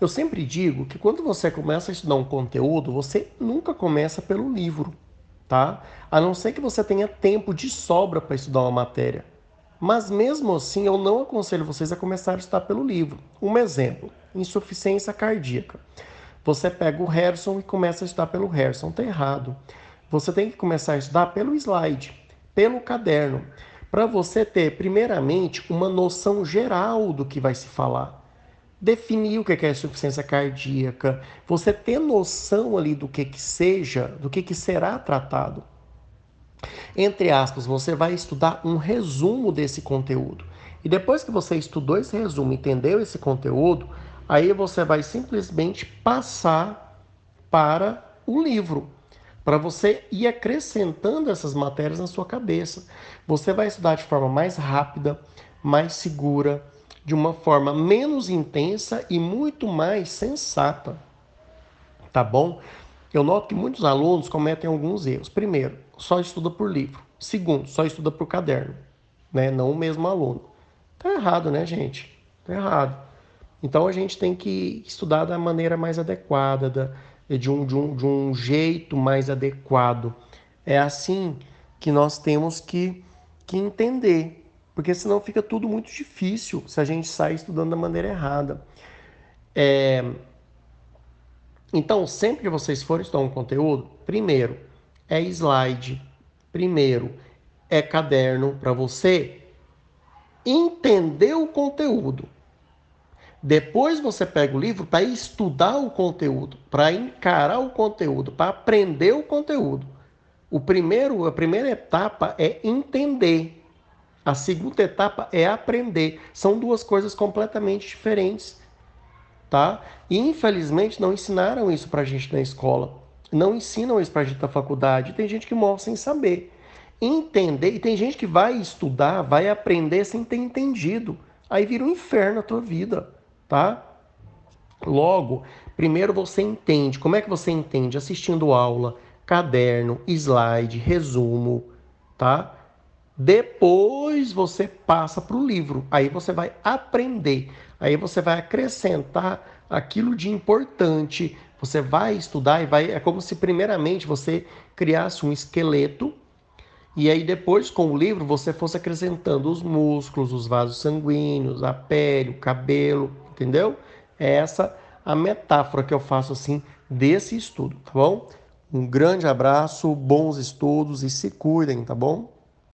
Eu sempre digo que quando você começa a estudar um conteúdo, você nunca começa pelo livro, tá? A não ser que você tenha tempo de sobra para estudar uma matéria. Mas mesmo assim, eu não aconselho vocês a começar a estudar pelo livro. Um exemplo: insuficiência cardíaca. Você pega o Harrison e começa a estudar pelo Harrison, está errado. Você tem que começar a estudar pelo slide, pelo caderno, para você ter, primeiramente, uma noção geral do que vai se falar. Definir o que é insuficiência cardíaca, você ter noção ali do que, que seja, do que, que será tratado. Entre aspas, você vai estudar um resumo desse conteúdo. E depois que você estudou esse resumo, entendeu esse conteúdo, Aí você vai simplesmente passar para o livro, para você ir acrescentando essas matérias na sua cabeça. Você vai estudar de forma mais rápida, mais segura, de uma forma menos intensa e muito mais sensata. Tá bom? Eu noto que muitos alunos cometem alguns erros. Primeiro, só estuda por livro. Segundo, só estuda por caderno, né? Não o mesmo aluno. Tá errado, né, gente? Tá errado. Então a gente tem que estudar da maneira mais adequada, da, de, um, de, um, de um jeito mais adequado. É assim que nós temos que, que entender, porque senão fica tudo muito difícil se a gente sai estudando da maneira errada. É... Então, sempre que vocês forem estudar um conteúdo, primeiro é slide, primeiro é caderno para você entender o conteúdo. Depois você pega o livro para estudar o conteúdo, para encarar o conteúdo, para aprender o conteúdo. O primeiro, a primeira etapa é entender. A segunda etapa é aprender. São duas coisas completamente diferentes, tá? E infelizmente não ensinaram isso para a gente na escola. Não ensinam isso para a gente na faculdade. Tem gente que morre sem saber. Entender, e tem gente que vai estudar, vai aprender sem ter entendido. Aí vira um inferno a tua vida tá? Logo, primeiro você entende. Como é que você entende? Assistindo aula, caderno, slide, resumo, tá? Depois você passa para o livro. Aí você vai aprender. Aí você vai acrescentar aquilo de importante. Você vai estudar e vai. É como se primeiramente você criasse um esqueleto. E aí depois, com o livro, você fosse acrescentando os músculos, os vasos sanguíneos, a pele, o cabelo, entendeu? É essa a metáfora que eu faço assim desse estudo, tá bom? Um grande abraço, bons estudos e se cuidem, tá bom?